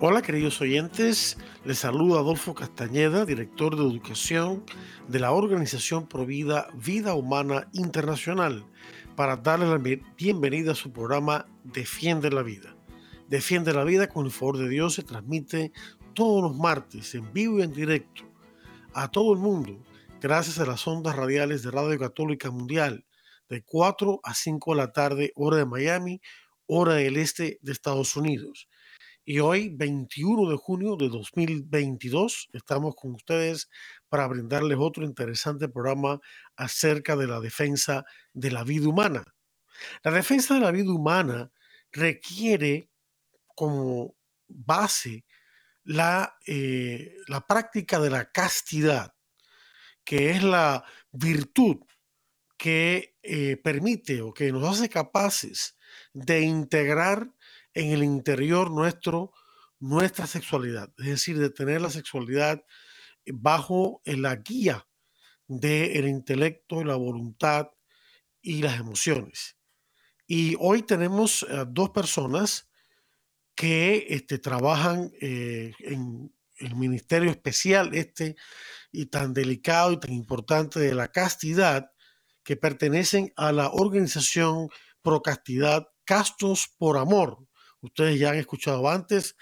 Hola queridos oyentes, les saluda Adolfo Castañeda, director de educación de la organización Provida Vida Humana Internacional, para darle la bienvenida a su programa Defiende la Vida. Defiende la Vida con el favor de Dios se transmite todos los martes en vivo y en directo a todo el mundo gracias a las ondas radiales de Radio Católica Mundial de 4 a 5 de la tarde hora de Miami, hora del este de Estados Unidos y hoy, 21 de junio de 2022, estamos con ustedes para brindarles otro interesante programa acerca de la defensa de la vida humana. La defensa de la vida humana requiere como base la, eh, la práctica de la castidad, que es la virtud que eh, permite o que nos hace capaces de integrar en el interior nuestro nuestra sexualidad, es decir, de tener la sexualidad bajo la guía del intelecto, la voluntad y las emociones. Y hoy tenemos dos personas que este, trabajan eh, en el ministerio especial este y tan delicado y tan importante de la castidad, que pertenecen a la organización Procastidad Castos por Amor, Ustedes ya han escuchado antes,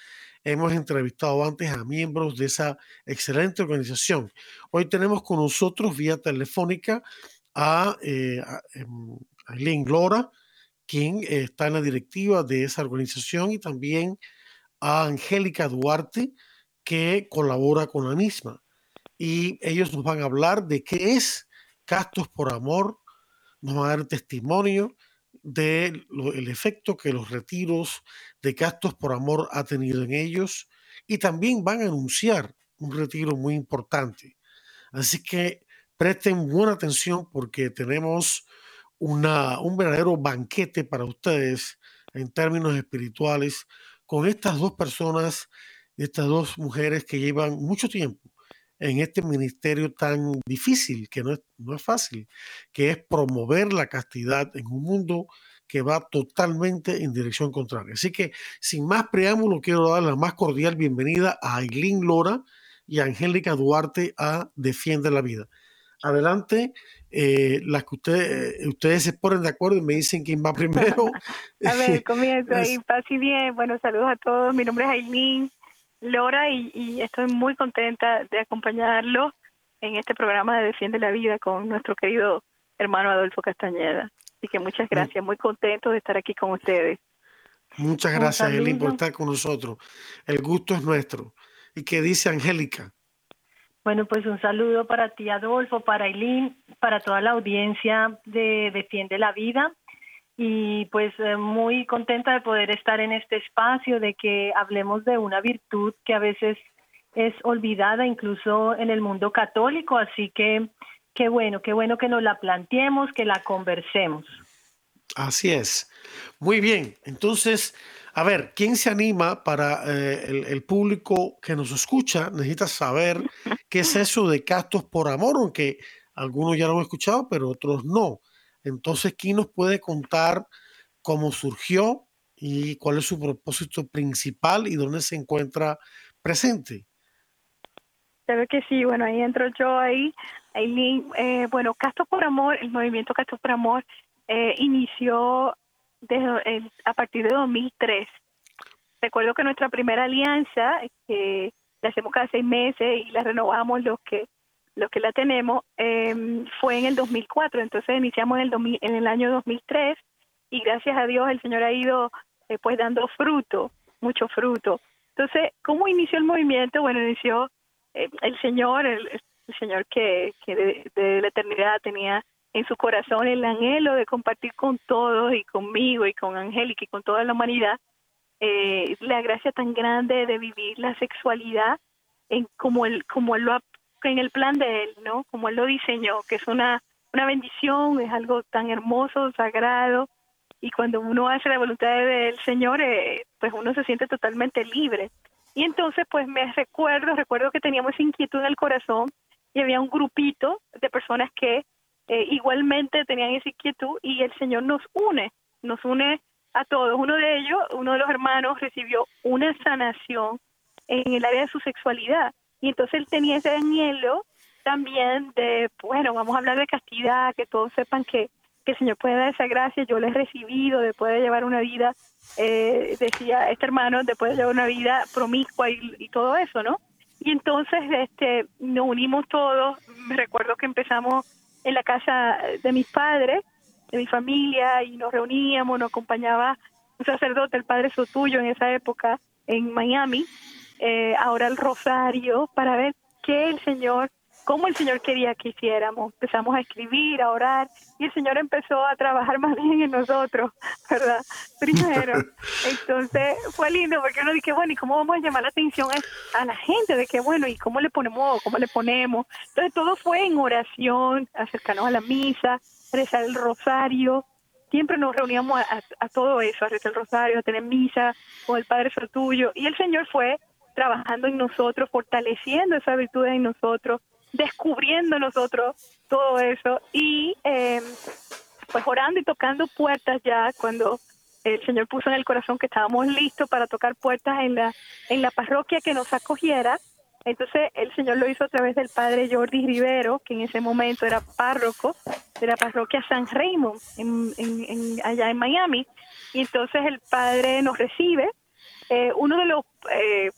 hemos entrevistado antes a miembros de esa excelente organización. Hoy tenemos con nosotros vía telefónica a, eh, em, Eileen Glora, quien está en la directiva de esa organización, y también a Angélica Duarte, que colabora con la misma. Y ellos nos van a hablar de qué es Castos por Amor, nos van a dar testimonio del efecto que los retiros de gastos por amor ha tenido en ellos y también van a anunciar un retiro muy importante. Así que presten buena atención porque tenemos una, un verdadero banquete para ustedes en términos espirituales con estas dos personas, estas dos mujeres que llevan mucho tiempo en este ministerio tan difícil, que no es, no es fácil, que es promover la castidad en un mundo que va totalmente en dirección contraria. Así que, sin más preámbulo, quiero dar la más cordial bienvenida a Aileen Lora y a Angélica Duarte a Defiende la Vida. Adelante, eh, las que ustedes, eh, ustedes se ponen de acuerdo y me dicen quién va primero. a ver, comienzo ahí, paz y bien. Bueno, saludos a todos. Mi nombre es Aileen Lora y, estoy muy contenta de acompañarlo en este programa de Defiende la Vida con nuestro querido hermano Adolfo Castañeda. Así que muchas gracias, muy contento de estar aquí con ustedes. Muchas gracias, Eileen, por estar con nosotros. El gusto es nuestro. ¿Y qué dice Angélica? Bueno, pues un saludo para ti, Adolfo, para Eileen, para toda la audiencia de Defiende la Vida y pues eh, muy contenta de poder estar en este espacio, de que hablemos de una virtud que a veces es olvidada incluso en el mundo católico, así que qué bueno, qué bueno que nos la planteemos, que la conversemos. Así es. Muy bien, entonces, a ver, ¿quién se anima para eh, el, el, público que nos escucha? Necesita saber qué es eso de castos por amor, aunque algunos ya lo han escuchado, pero otros no. Entonces, ¿quién nos puede contar cómo surgió y cuál es su propósito principal y dónde se encuentra presente? Sabe que sí, bueno, ahí entro yo ahí. Aileen, eh, bueno, Castos por Amor, el movimiento Castos por Amor eh, inició desde, a partir de 2003. Recuerdo que nuestra primera alianza, que la hacemos cada seis meses y la renovamos los que lo que la tenemos, eh, fue en el 2004. Entonces iniciamos en el, en el año 2003 y gracias a Dios el Señor ha ido eh, pues dando fruto, mucho fruto. Entonces, ¿cómo inició el movimiento? Bueno, inició eh, el Señor, el, Señor que, que de, la eternidad tenía en su corazón el anhelo de compartir con todos y conmigo y con Angélica y con toda la humanidad eh, la gracia tan grande de vivir la sexualidad en como él, como él lo en el plan de él, ¿no? Como él lo diseñó, que es una, una bendición, es algo tan hermoso, sagrado, y cuando uno hace la voluntad del Señor, eh, pues uno se siente totalmente libre. Y entonces, pues me recuerdo, recuerdo que teníamos inquietud en el corazón y había un grupito de personas que eh, igualmente tenían esa inquietud y el Señor nos une, nos une a todos. Uno de ellos, uno de los hermanos, recibió una sanación en el área de su sexualidad y entonces él tenía ese anhelo también de, bueno, vamos a hablar de castidad, que todos sepan que, que el Señor puede dar esa gracia, yo le he recibido, de poder llevar una vida, eh, decía este hermano, de poder llevar una vida promiscua y, y todo eso, ¿no? Y entonces este, nos unimos todos, me recuerdo que empezamos en la casa de mis padres, de mi familia, y nos reuníamos, nos acompañaba un sacerdote, el padre Sotuyo en esa época, en Miami, eh, ahora el rosario, para ver qué el Señor, cómo el Señor quería que hiciéramos. Empezamos a escribir, a orar, y el Señor empezó a trabajar más bien en nosotros, ¿verdad? Primero. Entonces fue lindo porque uno dije, bueno, ¿y cómo vamos a llamar la atención a, la gente? De que, bueno, ¿y cómo le ponemos? ¿Cómo le ponemos? Entonces todo fue en oración, acercarnos a la misa, rezar el rosario, siempre nos reuníamos a, todo eso, a rezar el rosario, a tener misa con el Padre Sotuyo, y el Señor fue trabajando en nosotros, fortaleciendo esa virtud en nosotros, descubriendo nosotros todo eso y eh, orando y tocando puertas ya cuando el Señor puso en el corazón que estábamos listos para tocar puertas en la, en la parroquia que nos acogiera. Entonces el Señor lo hizo a través del padre Jordi Rivero, que en ese momento era párroco de la parroquia San Raymond en, allá en Miami. Y entonces el padre nos recibe. Eh, uno de los eh,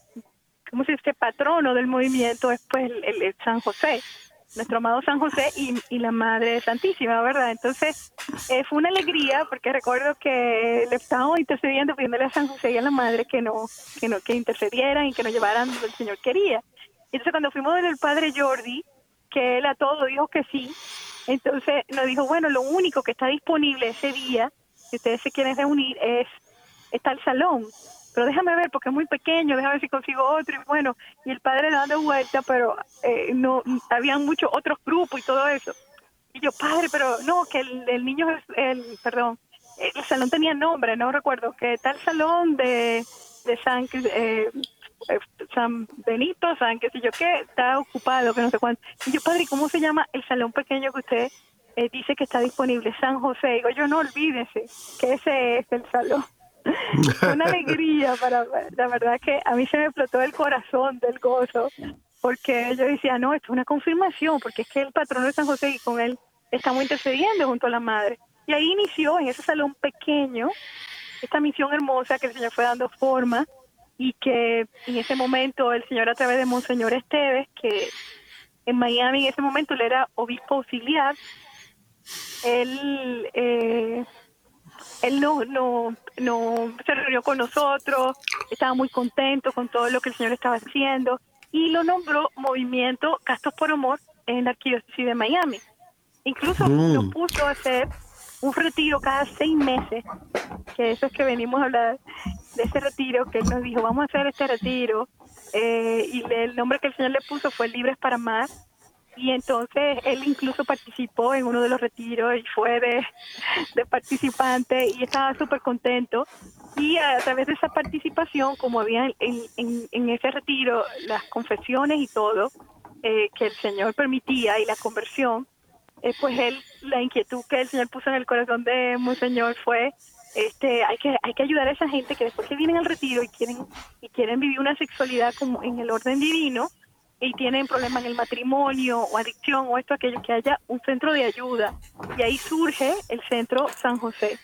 ¿cómo se dice? patrono del movimiento es pues el, San José, nuestro amado San José y, la Madre Santísima, ¿verdad? Entonces eh, fue una alegría porque recuerdo que le estábamos intercediendo, pidiéndole a San José y a la Madre que no, que no, que intercedieran y que nos llevaran donde el Señor quería. Entonces cuando fuimos del Padre Jordi, que él a todo dijo que sí, entonces nos dijo, bueno, lo único que está disponible ese día, si ustedes se quieren reunir, es está el salón pero déjame ver porque es muy pequeño, déjame ver si consigo otro. Y bueno, y el padre dando vuelta, pero eh, no, habían muchos otros grupos y todo eso. Y yo, padre, pero no, que el, niño el, perdón, el salón tenía nombre, no recuerdo, que tal salón de, de San, eh, eh, San Benito, San qué sé yo qué, está ocupado, que no sé cuánto. Y yo, padre, ¿cómo se llama el salón pequeño que usted dice que está disponible? San José. Digo, yo no olvídese que ese es el salón. una alegría para la verdad que a mí se me explotó el corazón del gozo porque yo decía no esto es una confirmación porque es que el patrón de San José y con él estamos intercediendo junto a la madre y ahí inició en ese salón pequeño esta misión hermosa que el Señor fue dando forma y que en ese momento el Señor a través de Monseñor Esteves que en Miami en ese momento él era obispo auxiliar él eh, él no, no, no se reunió con nosotros, estaba muy contento con todo lo que el Señor estaba haciendo y lo nombró Movimiento Castos por Amor en la Arquidiócesis de Miami. Incluso mm. nos puso a hacer un retiro cada seis meses, que eso es que venimos a hablar de ese retiro, que él nos dijo, vamos a hacer este retiro, eh, y el nombre que el Señor le puso fue Libres para Más, y entonces él incluso participó en uno de los retiros y fue de, participante y estaba súper contento. Y a través de esa participación, como había en, ese retiro las confesiones y todo eh, que el Señor permitía y la conversión, eh, pues él, la inquietud que el Señor puso en el corazón de Monseñor fue este hay que hay que ayudar a esa gente que después que vienen al retiro y quieren y quieren vivir una sexualidad como en el orden divino y tienen problemas en el matrimonio o adicción o esto, aquello, que haya un centro de ayuda. Y ahí surge el centro San José,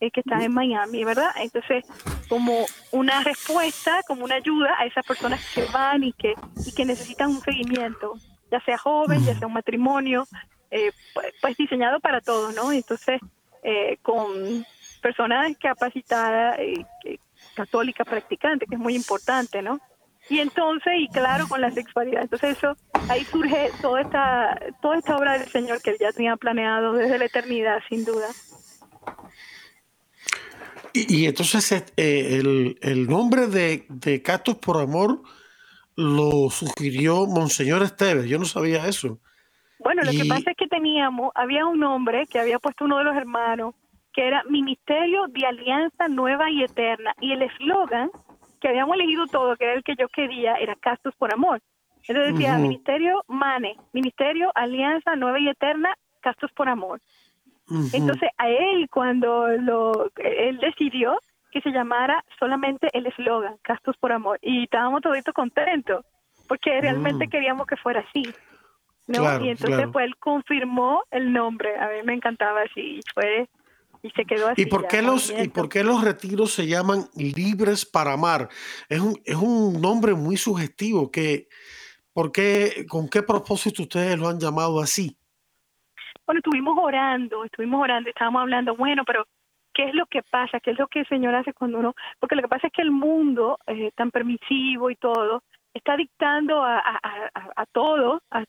eh, que está en Miami, ¿verdad? Entonces, como una respuesta, como una ayuda a esas personas que van y que, y que necesitan un seguimiento, ya sea joven, ya sea un matrimonio, eh, pues, pues, diseñado para todos, ¿no? Entonces, eh, con personas capacitadas, católicas practicantes, que es muy importante, ¿no? Y entonces y claro con la sexualidad entonces eso ahí surge toda esta toda esta obra del Señor que él ya tenía planeado desde la eternidad sin duda Y, entonces eh, el, el, nombre de, de Castos por Amor lo sugirió Monseñor Esteves. Yo no sabía eso. Bueno, lo que pasa es que teníamos, había un nombre que había puesto uno de los hermanos, que era Ministerio de Alianza Nueva y Eterna. Y el eslogan que habíamos elegido todo, que era el que yo quería, era Castos por Amor. Entonces decía Ministerio MANE, Ministerio Alianza Nueva y Eterna, Castos por Amor. Entonces a él cuando lo, él decidió que se llamara solamente el eslogan, Castos por Amor, y estábamos toditos contentos, porque realmente mm. queríamos que fuera así. ¿no? y entonces pues él confirmó el nombre, a mí me encantaba así, fue y se quedó así. ¿Y por qué los y por qué los retiros se llaman libres para amar? Es un, es un nombre muy sugestivo que ¿por qué, con qué propósito ustedes lo han llamado así? Bueno, estuvimos orando, estuvimos orando, estábamos hablando, bueno, pero ¿qué es lo que pasa? ¿Qué es lo que el Señor hace cuando uno...? Porque lo que pasa es que el mundo, eh, tan permisivo y todo, está dictando a, a, a, a todos, a,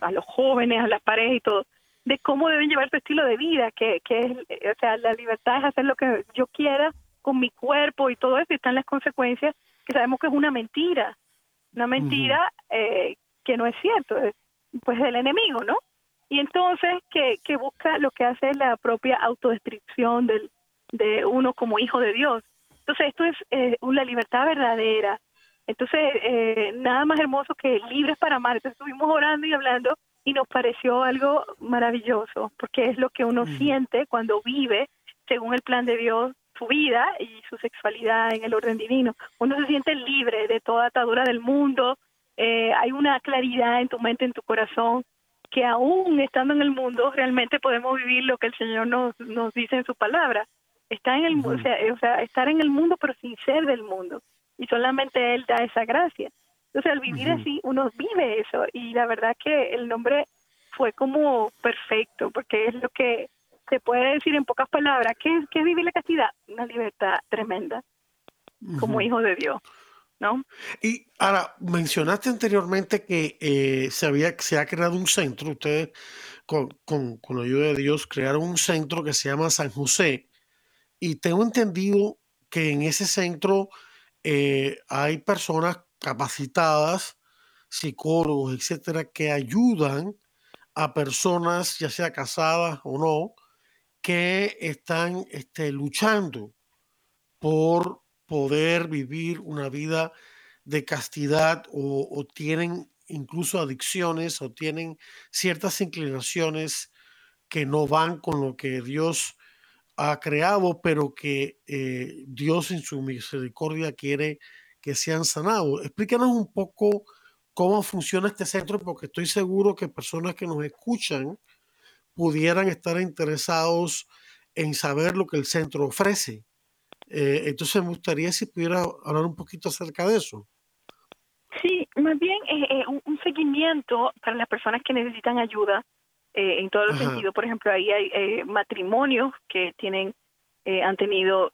a, los jóvenes, a las parejas y todo, de cómo deben llevar su estilo de vida, que, que es, o sea, la libertad es hacer lo que yo quiera con mi cuerpo y todo eso, y están las consecuencias que sabemos que es una mentira, una mentira eh, que no es cierto, pues del enemigo, ¿no? y entonces que, que busca lo que hace la propia autodestrucción del, de uno como hijo de Dios. Entonces esto es eh, una libertad verdadera. Entonces, eh, nada más hermoso que libres para amar. Entonces estuvimos orando y hablando y nos pareció algo maravilloso, porque es lo que uno siente cuando vive según el plan de Dios su vida y su sexualidad en el orden divino. Uno se siente libre de toda atadura del mundo, eh, hay una claridad en tu mente, en tu corazón, que aún estando en el mundo realmente podemos vivir lo que el Señor nos, nos dice en su palabra. Está en el, o, sea, o sea, estar en el mundo pero sin ser del mundo. Y solamente Él da esa gracia. Entonces al vivir así uno vive eso y la verdad que el nombre fue como perfecto porque es lo que se puede decir en pocas palabras. ¿Qué, es vivir la castidad? Una libertad tremenda como hijo de Dios. ¿no? Y ahora, mencionaste anteriormente que eh, se, había, se ha creado un centro, ustedes con, con, con, la ayuda de Dios crearon un centro que se llama San José y tengo entendido que en ese centro eh, hay personas capacitadas, psicólogos, etcétera, que ayudan a personas, ya sea casadas o no, que están este, luchando por poder vivir una vida de castidad o, tienen incluso adicciones o tienen ciertas inclinaciones que no van con lo que Dios ha creado, pero que eh, Dios en su misericordia quiere que sean sanados. Explícanos un poco cómo funciona este centro, porque estoy seguro que personas que nos escuchan pudieran estar interesados en saber lo que el centro ofrece. Eh, entonces me gustaría si pudiera hablar un poquito acerca de eso. Sí, más bien eh, eh, un, seguimiento para las personas que necesitan ayuda en todos los sentidos. Por ejemplo, ahí hay matrimonios que tienen, han tenido,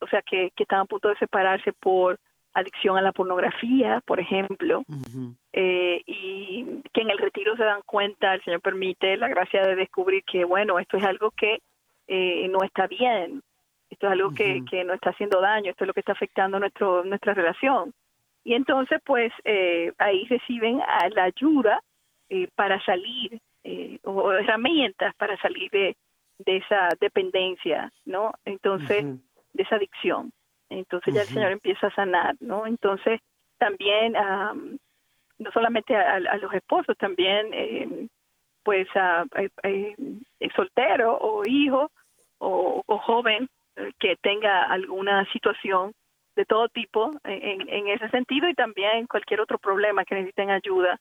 o sea, que, que están a punto de separarse por adicción a la pornografía, por ejemplo, y que en el retiro se dan cuenta, el Señor permite la gracia de descubrir que, bueno, esto es algo que no está bien, esto es algo que, que no está haciendo daño, esto es lo que está afectando nuestro, nuestra relación. Y entonces, pues, eh, ahí reciben la ayuda eh, para salir, eh, o herramientas para salir de, de esa dependencia, ¿no? Entonces, de esa adicción. Entonces ya el Señor empieza a sanar, ¿no? Entonces, también, no solamente a, los esposos, también, pues, a, soltero o hijo o, o joven que tenga alguna situación de todo tipo en, en ese sentido y también cualquier otro problema que necesiten ayuda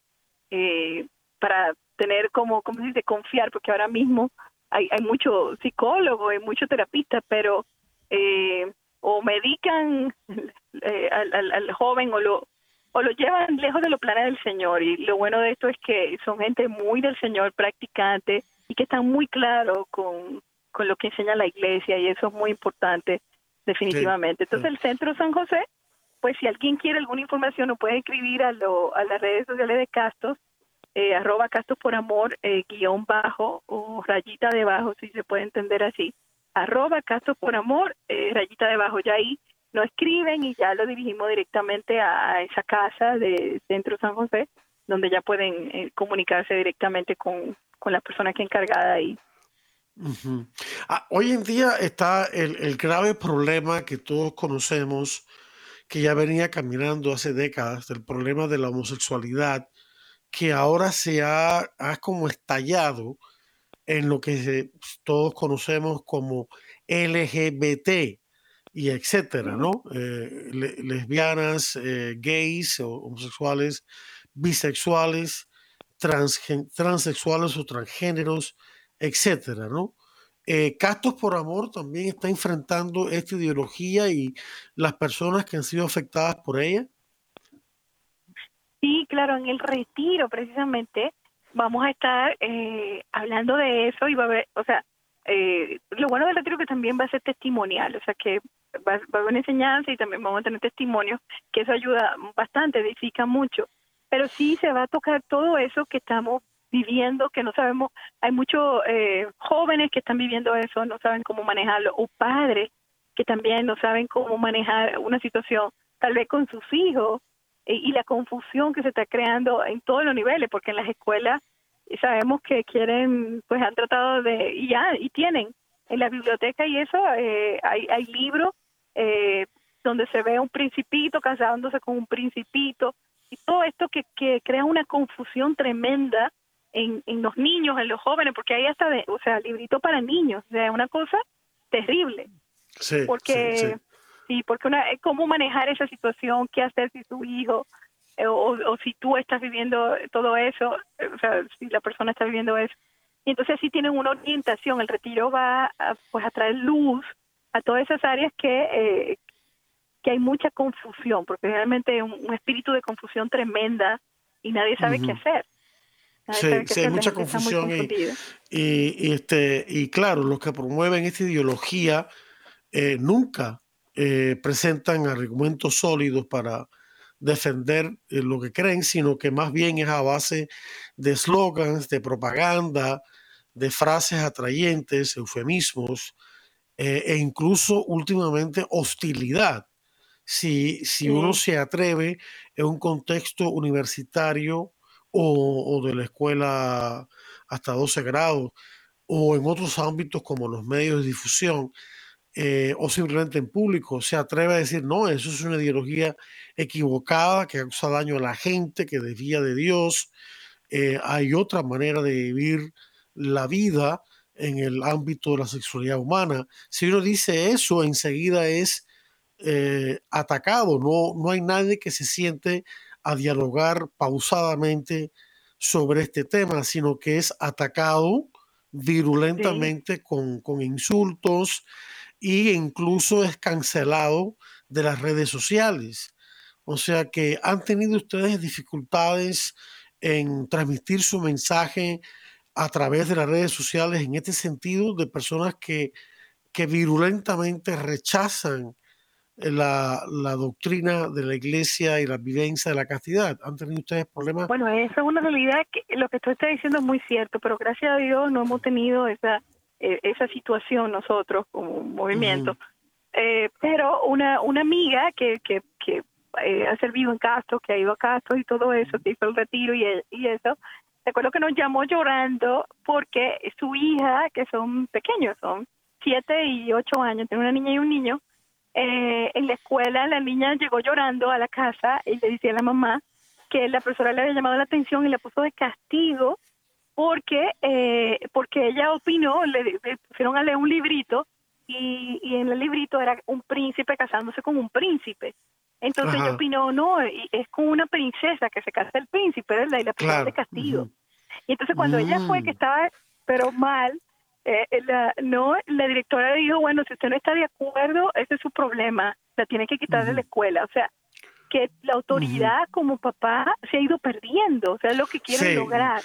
eh, para tener como, ¿cómo se dice?, confiar, porque ahora mismo hay, hay mucho psicólogo y mucho terapista, pero eh, o medican eh, al, al, joven o lo o lo llevan lejos de los planes del Señor. Y lo bueno de esto es que son gente muy del Señor, practicante, y que están muy claros con, con lo que enseña la iglesia y eso es muy importante definitivamente. Entonces el Centro San José, pues si alguien quiere alguna información nos puede escribir a, lo, a las redes sociales de Castos, eh, arroba Castos por Amor, eh, guion bajo o rayita debajo, si se puede entender así. Arroba Castos por Amor, eh, rayita debajo, ya ahí no escriben y ya lo dirigimos directamente a esa casa de Centro San José, donde ya pueden eh, comunicarse directamente con, con la persona que encargada ahí. Ah, hoy en día está el, el, grave problema que todos conocemos, que ya venía caminando hace décadas, del problema de la homosexualidad, que ahora se ha, ha como estallado en lo que todos conocemos como LGBT y etcétera, ¿no? Eh, lesbianas, eh, gays, homosexuales, bisexuales, transexuales o transgéneros, etcétera, ¿no? Eh, Castos por Amor también está enfrentando esta ideología y las personas que han sido afectadas por ella. Sí, claro, en el retiro precisamente vamos a estar eh, hablando de eso y va a haber, o sea, eh, lo bueno del retiro que también va a ser testimonial, o sea que va, va, a haber una enseñanza y también vamos a tener testimonios, que eso ayuda bastante, edifica mucho, pero sí se va a tocar todo eso que estamos viviendo, que no sabemos, hay muchos eh, jóvenes que están viviendo eso, no saben cómo manejarlo, o padres que también no saben cómo manejar una situación, tal vez con sus hijos, y la confusión que se está creando en todos los niveles, porque en las escuelas sabemos que quieren, pues han tratado de, y ya, y tienen en la biblioteca y eso, eh, hay, hay libros eh, donde se ve un principito casándose con un principito, y todo esto que, que crea una confusión tremenda en, en los niños, en los jóvenes, porque hay hasta, de, o sea, librito para niños, o sea, una cosa terrible. Sí, porque sí, sí, porque una, cómo manejar esa situación, qué hacer si su hijo eh, o, o, si tú estás viviendo todo eso, eh, o sea, si la persona está viviendo eso. Y entonces sí tienen una orientación, el retiro va a, pues a traer luz a todas esas áreas que, eh, que hay mucha confusión, porque realmente un, un espíritu de confusión tremenda y nadie sabe uh -huh. qué hacer. Sí, sí, hay mucha confusión y, y, y, este, y claro, los que promueven esta ideología eh, nunca eh, presentan argumentos sólidos para defender eh, lo que creen, sino que más bien es a base de slogans, de propaganda, de frases atrayentes, eufemismos eh, e incluso últimamente hostilidad. Si, si sí. uno se atreve en un contexto universitario o, o de la escuela hasta 12 grados o en otros ámbitos como los medios de difusión, eh, o simplemente en público se atreve a decir, no, eso es una ideología equivocada que causa daño a la gente, que desvía de Dios. Eh, hay otra manera de vivir la vida en el ámbito de la sexualidad humana. Si uno dice eso, enseguida es eh, atacado. No, no hay nadie que se siente a dialogar pausadamente sobre este tema, sino que es atacado virulentamente sí. con, con insultos, e incluso es cancelado de las redes sociales. O sea que han tenido ustedes dificultades en transmitir su mensaje a través de las redes sociales en este sentido de personas que, que virulentamente rechazan la, la, doctrina de la iglesia y la vivencia de la castidad. ¿Han tenido ustedes problemas? Bueno, esa es una realidad que lo que tú estás diciendo es muy cierto, pero gracias a Dios no hemos tenido esa eh, esa situación nosotros como movimiento. Uh -huh. eh, pero una, una amiga que, que, que eh, ha servido en Castro, que ha ido a Castro y todo eso, que hizo el retiro y, y eso, recuerdo que nos llamó llorando porque su hija, que son pequeños, son siete y ocho años, tiene una niña y un niño, eh, en la escuela la niña llegó llorando a la casa y le decía a la mamá que la profesora le había llamado la atención y la puso de castigo porque eh, porque ella opinó, le, le, pusieron a leer un librito y, y, en el librito era un príncipe casándose con un príncipe. Entonces Ajá. ella opinó, no, es con una princesa que se casa el príncipe, ¿verdad? Y la claro. de castigo. Uh -huh. Y entonces cuando mm. ella fue que estaba, pero mal, eh, la, no, la directora le dijo, bueno, si usted no está de acuerdo, ese es su problema, la tiene que quitar de la escuela. O sea, que la autoridad uh -huh. como papá se ha ido perdiendo, o sea, es lo que quieren sí. lograr,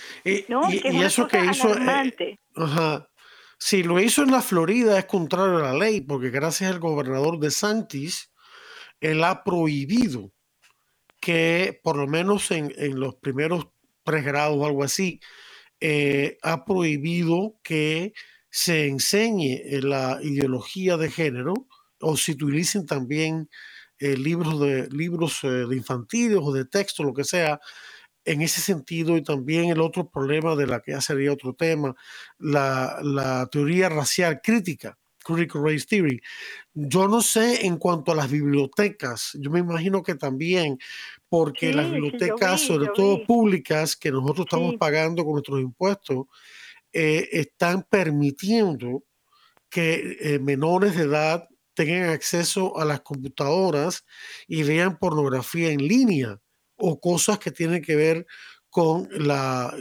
¿no? Y, que es y eso que hizo, eh, ajá. Si lo hizo en la Florida es contrario a la ley, porque gracias al gobernador de Santis, él ha prohibido que, por lo menos en, en los primeros pregrados o algo así, eh, ha prohibido que se enseñe la ideología de género o se utilicen también eh, libros, de, libros eh, de infantiles o de texto, lo que sea, en ese sentido, y también el otro problema de la que ya sería otro tema, la, la teoría racial crítica, Critical Race Theory. Yo no sé en cuanto a las bibliotecas, yo me imagino que también, porque las bibliotecas, sobre todo públicas, que nosotros estamos pagando con nuestros impuestos, eh, están permitiendo que menores de edad tengan acceso a las computadoras y vean pornografía en línea o cosas que tienen que ver con la,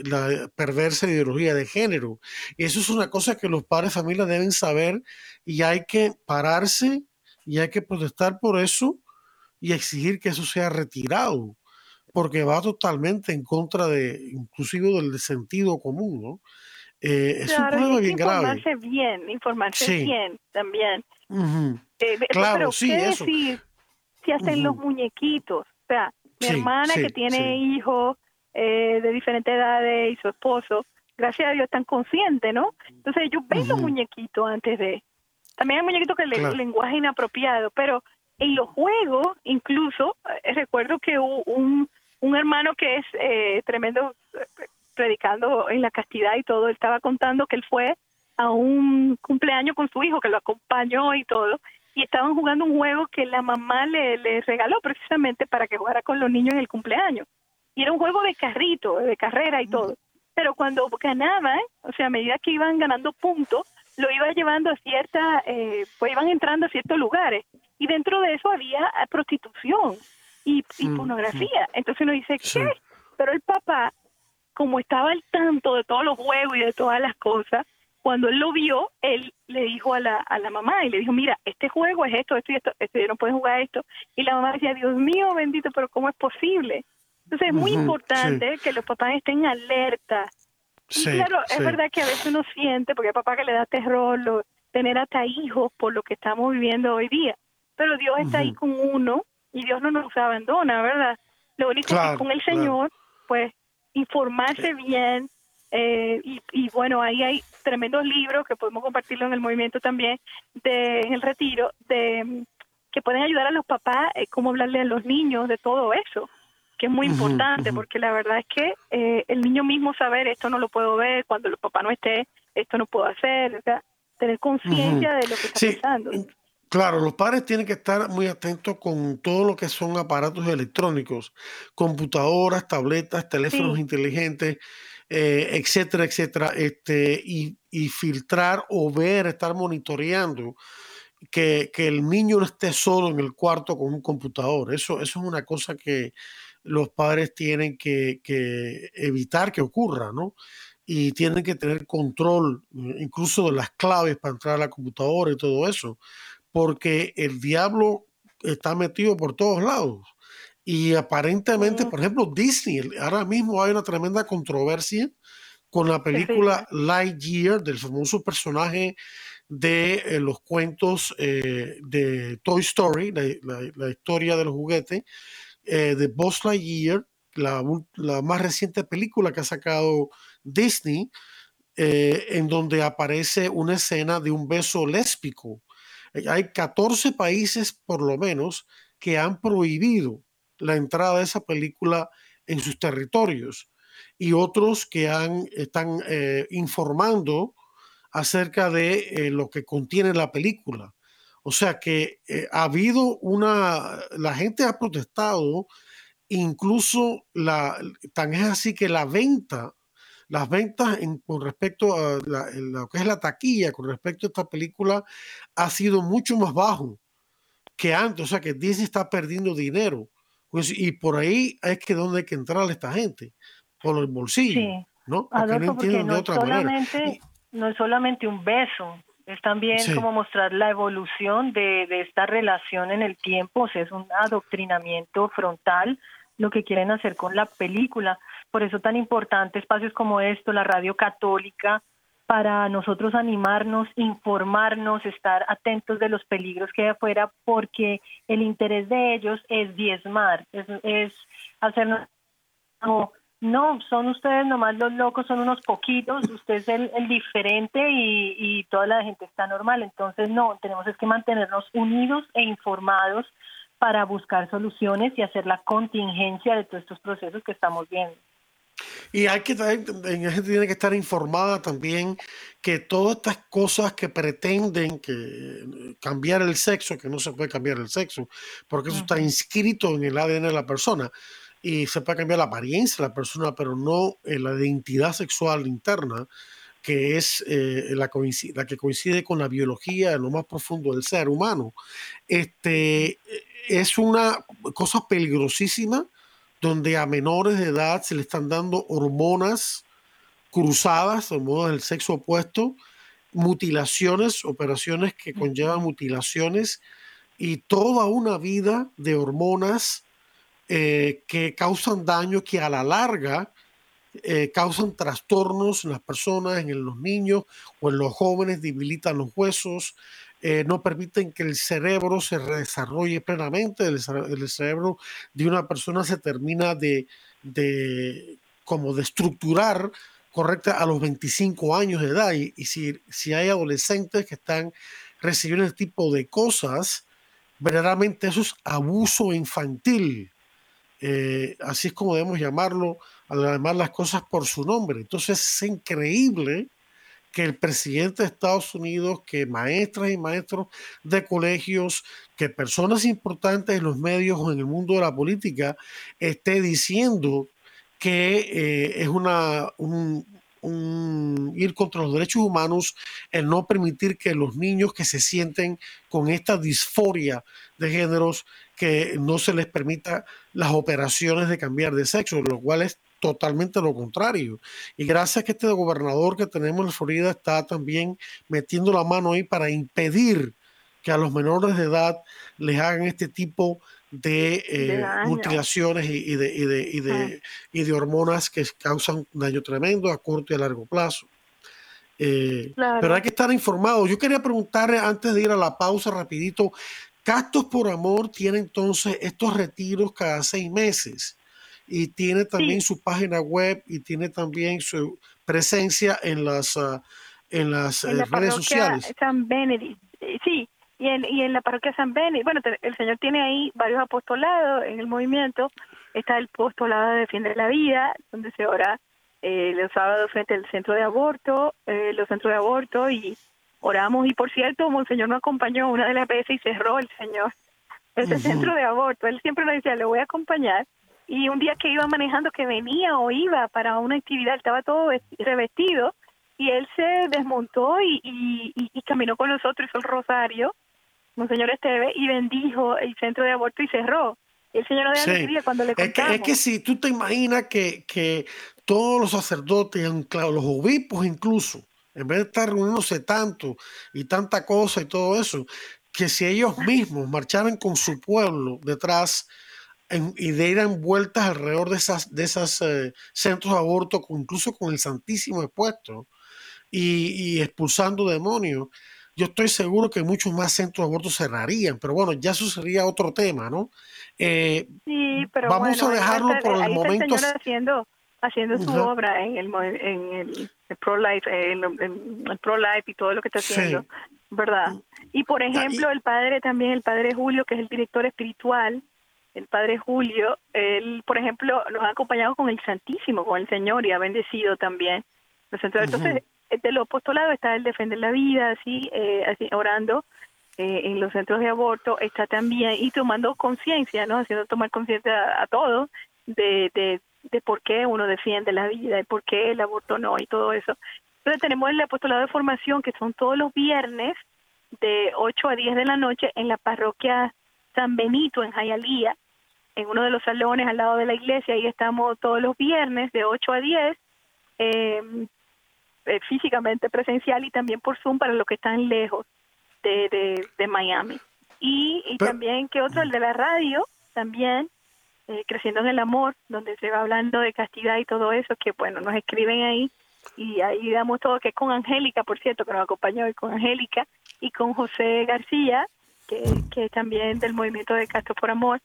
perversa ideología de género. Y eso es una cosa que los padres de familia deben saber y hay que pararse y hay que protestar por eso y exigir que eso sea retirado, porque va totalmente en contra de, inclusive del sentido común, ¿no? Eh, es un problema bien grave. Informarse bien, informarse bien también. Eh, claro, pero sí, ¿qué eso. Decir si hacen los muñequitos? O sea, mi hermana que tiene hijos eh, de diferentes edades y su esposo, gracias a Dios están conscientes, ¿no? Entonces ellos ven los muñequitos antes de... También hay muñequitos que le lenguaje inapropiado, pero en los juegos, incluso, eh, recuerdo que un, un hermano que es eh, tremendo predicando en la castidad y todo, él estaba contando que él fue a un cumpleaños con su hijo, que lo acompañó y todo, y estaban jugando un juego que la mamá le, le regaló precisamente para que jugara con los niños en el cumpleaños. Y era un juego de carrito, de carrera y todo. Pero cuando ganaban, o sea, a medida que iban ganando puntos, lo iba llevando a cierta, eh, pues iban entrando a ciertos lugares. Y dentro de eso había eh, prostitución y, pornografía. Entonces uno dice, ¿qué? Pero el papá, como estaba al tanto de todos los juegos y de todas las cosas, cuando él lo vio, él le dijo a la, a la mamá y le dijo, mira, este juego es esto, esto y esto, este, no pueden jugar esto. Y la mamá decía, Dios mío, bendito, pero ¿cómo es posible? Entonces es muy importante que los papás estén alerta. claro, es verdad que a veces uno siente, porque hay papá que le da terror tener hasta hijos por lo que estamos viviendo hoy día, pero Dios está ahí con uno y Dios no nos abandona, ¿verdad? Lo único que con el Señor, pues informarse bien, eh, y, bueno, ahí hay tremendos libros que podemos compartirlo en el movimiento también, de, en el retiro, de que pueden ayudar a los papás, eh, cómo hablarle a los niños de todo eso que es muy importante, porque la verdad es que eh, el niño mismo saber esto no lo puedo ver, cuando el papá no esté, esto no puedo hacer, o sea, tener conciencia de lo que está pasando. Claro, los padres tienen que estar muy atentos con todo lo que son aparatos electrónicos, computadoras, tabletas, teléfonos inteligentes, eh, etcétera, etcétera, este, y, y, filtrar o ver, estar monitoreando que, que, el niño no esté solo en el cuarto con un computador. Eso, eso es una cosa que, los padres tienen que, evitar que ocurra, ¿no? Y tienen que tener control eh, incluso de las claves para entrar a la computadora y todo eso, porque el diablo está metido por todos lados. Y aparentemente, por ejemplo, Disney, ahora mismo hay una tremenda controversia con la película Lightyear del famoso personaje de eh, los cuentos eh, de Toy Story, la, historia del juguete, eh, de Buzz Lightyear, la, la, más reciente película que ha sacado Disney, eh, en donde aparece una escena de un beso lésbico. Hay 14 países, por lo menos, que han prohibido la entrada de esa película en sus territorios y otros que han, están informando acerca de lo que contiene la película. O sea que eh, ha habido una, la gente ha protestado, incluso la, tan es así que la venta, las ventas con respecto a lo que es la taquilla, con respecto a esta película, ha sido mucho más bajo que antes. O sea que Disney está perdiendo dinero. Pues, y por ahí es que donde hay que entrar esta gente, por el bolsillo. ¿no? Porque no, solamente, no es solamente un beso, es también como mostrar la evolución de, esta relación en el tiempo, o sea, es un adoctrinamiento frontal lo que quieren hacer con la película. Por eso tan importante espacios como esto, la radio católica, para nosotros animarnos, informarnos, estar atentos de los peligros que hay afuera, porque el interés de ellos es diezmar, es, es hacernos no, son ustedes nomás los locos, son unos poquitos, usted es el, diferente y, y, toda la gente está normal. Entonces, no, tenemos es que mantenernos unidos e informados para buscar soluciones y hacer la contingencia de todos estos procesos que estamos viendo. Y hay que la gente tiene que estar informada también que todas estas cosas que pretenden que cambiar el sexo, que no se puede cambiar el sexo, porque eso está inscrito en el ADN de la persona y se puede cambiar la apariencia de la persona, pero no la identidad sexual interna, que es eh, la, la, que coincide con la biología en lo más profundo del ser humano. Este, es una cosa peligrosísima donde a menores de edad se le están dando hormonas cruzadas, hormonas del sexo opuesto, mutilaciones, operaciones que conllevan mutilaciones y toda una vida de hormonas eh, que causan daño que a la larga eh, causan trastornos en las personas, en los niños o en los jóvenes, debilitan los huesos, eh, no permiten que el cerebro se desarrolle plenamente. El, cerebro de una persona se termina de, como de estructurar correcta a los 25 años de edad. Y, si, si, hay adolescentes que están recibiendo este tipo de cosas, verdaderamente eso es abuso infantil. Eh, así es como debemos llamarlo, al llamar las cosas por su nombre. Entonces es increíble que el presidente de Estados Unidos, que maestras y maestros de colegios, que personas importantes en los medios o en el mundo de la política esté diciendo que eh, es una, un, ir contra los derechos humanos el no permitir que los niños que se sienten con esta disforia de géneros que no se les permita las operaciones de cambiar de sexo, lo cual es totalmente lo contrario. Y gracias a que este gobernador que tenemos en Florida está también metiendo la mano ahí para impedir que a los menores de edad les hagan este tipo de, eh, mutilaciones y, de, y, de, y, de, y, de, hormonas que causan daño tremendo a corto y a largo plazo. Eh, pero hay que estar informado. Yo quería preguntarle antes de ir a la pausa rapidito, Castos por Amor tiene entonces estos retiros cada seis meses y tiene también su página web y tiene también su presencia en las, uh, en las en eh, redes sociales. San Benedict, eh, sí, y en, y en la parroquia San Benedict, bueno, el Señor tiene ahí varios apostolados en el movimiento, está el apostolado de Defiende la Vida, donde se ora eh, los sábados frente al centro de aborto, eh, los centros de aborto, y oramos, y por cierto, Monseñor nos acompañó una de las veces y cerró el Señor ese centro de aborto, él siempre nos decía, le voy a acompañar, y un día que iba manejando, que venía o iba para una actividad, estaba todo revestido y él se desmontó y, y, caminó con nosotros, hizo el rosario, Monseñor Esteve, y bendijo el centro de aborto y cerró. El Señor de alegría cuando le contamos. Es que, si tú te imaginas que, que todos los sacerdotes, los obispos incluso, en vez de estar reuniéndose tanto y tanta cosa y todo eso, que si ellos mismos marcharan con su pueblo detrás, y de ir vueltas alrededor de esas, de esas eh, centros de aborto, incluso con el Santísimo expuesto y, expulsando demonios. Yo estoy seguro que muchos más centros de aborto cerrarían, pero bueno, ya eso sería otro tema, ¿no? Eh, sí, pero vamos a dejarlo por el momento. haciendo, haciendo su obra en el, en el, pro-life, el, pro -life y todo lo que está haciendo, ¿verdad? Y por ejemplo, el padre también, el padre Julio, que es el director espiritual, el Padre Julio, él, por ejemplo, nos ha acompañado con el Santísimo, con el Señor, y ha bendecido también. Entonces, de los apostolados está el defender la vida, así, eh, así orando eh, en los centros de aborto, está también, y tomando conciencia, ¿no? Haciendo tomar conciencia a, todos de, de, de por qué uno defiende la vida y por qué el aborto no, y todo eso. Entonces tenemos el apostolado de formación, que son todos los viernes, de 8 a 10 de la noche, en la parroquia San Benito en Jayalía, en uno de los salones al lado de la iglesia. Ahí estamos todos los viernes de 8 a 10, em, eh, físicamente presencial y también por Zoom para los que están lejos de, de, Miami. Y, y también, que otro? El de la radio, también, eh, Creciendo en el Amor, donde se va hablando de castidad y todo eso, que bueno, nos escriben ahí. Y ahí damos todo, que es con Angélica, por cierto, que nos acompañó hoy con Angélica y con José García, que, que también del movimiento de Castro por Amor.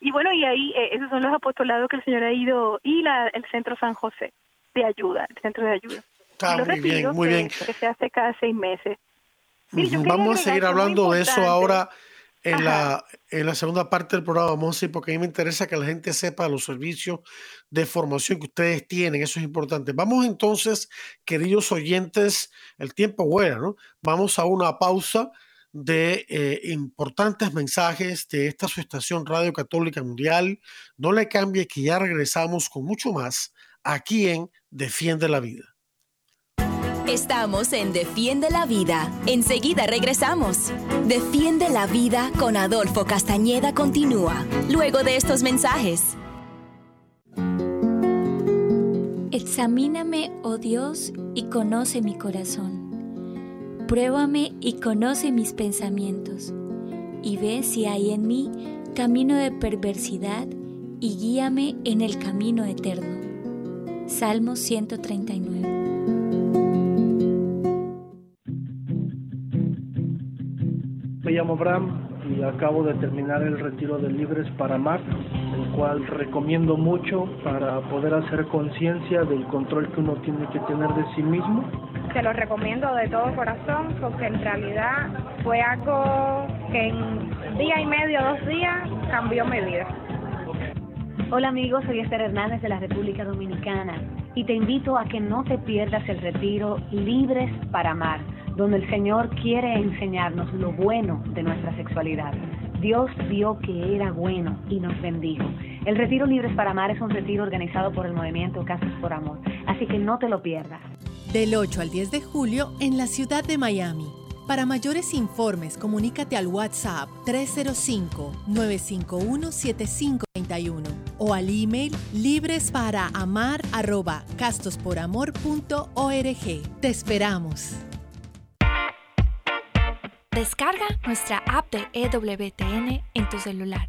Y bueno, y ahí eh, esos son los apostolados que el Señor ha ido y la, el Centro San José de ayuda, el Centro de ayuda. Está muy bien, muy bien. Que se hace cada seis meses. Vamos a seguir hablando de eso ahora en la, en la segunda parte del programa, vamos porque a mí me interesa que la gente sepa los servicios de formación que ustedes tienen, eso es importante. Vamos entonces, queridos oyentes, el tiempo vuela, ¿no? Vamos a una pausa de eh, importantes mensajes de esta su estación Radio Católica Mundial. No le cambie que ya regresamos con mucho más aquí en Defiende la Vida. Estamos en Defiende la Vida. Enseguida regresamos. Defiende la Vida con Adolfo Castañeda continúa, luego de estos mensajes. Examíname, oh Dios, y conoce mi corazón Pruébame y conoce mis pensamientos, y ve si hay en mí camino de perversidad, y guíame en el camino eterno. Salmo 139. Me llamo Bram y acabo de terminar el retiro de Libres para Amar, el cual recomiendo mucho para poder hacer conciencia del control que uno tiene que tener de sí mismo se lo recomiendo de todo corazón porque en realidad fue algo que en día y medio, dos días, cambió mi vida. Hola amigos, soy Esther Hernández de la República Dominicana y te invito a que no te pierdas el retiro Libres para Amar, donde el Señor quiere enseñarnos lo bueno de nuestra sexualidad. Dios vio que era bueno y nos bendijo. El Retiro Libres para Amar es un retiro organizado por el movimiento Casas por Amor, así que no te lo pierdas del 8 al 10 de julio en la ciudad de Miami. Para mayores informes, comunícate al WhatsApp 305-951-7531 o al email libresparaamar.castosporamor.org. Te esperamos. Descarga nuestra app de EWTN en tu celular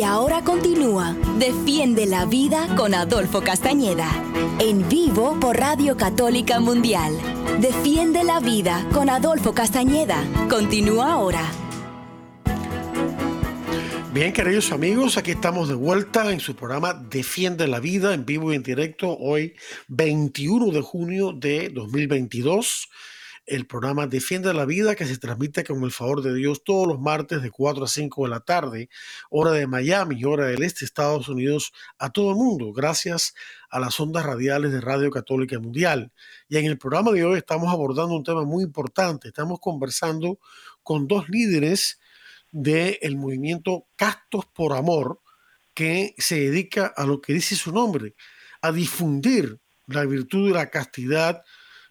Y ahora continúa Defiende la Vida con Adolfo Castañeda. En vivo por Radio Católica Mundial. Defiende la Vida con Adolfo Castañeda. Continúa ahora. Bien, queridos amigos, aquí estamos de vuelta en su programa Defiende la Vida en vivo y en directo hoy 21 de junio de 2022 el programa Defiende la Vida que se transmite con el favor de Dios todos los martes de 4 a 5 de la tarde, hora de Miami, hora del este, Estados Unidos, a todo el mundo, gracias a las ondas radiales de Radio Católica Mundial. Y en el programa de hoy estamos abordando un tema muy importante. Estamos conversando con dos líderes del movimiento Castos por Amor, que se dedica a lo que dice su nombre, a difundir la virtud de la castidad,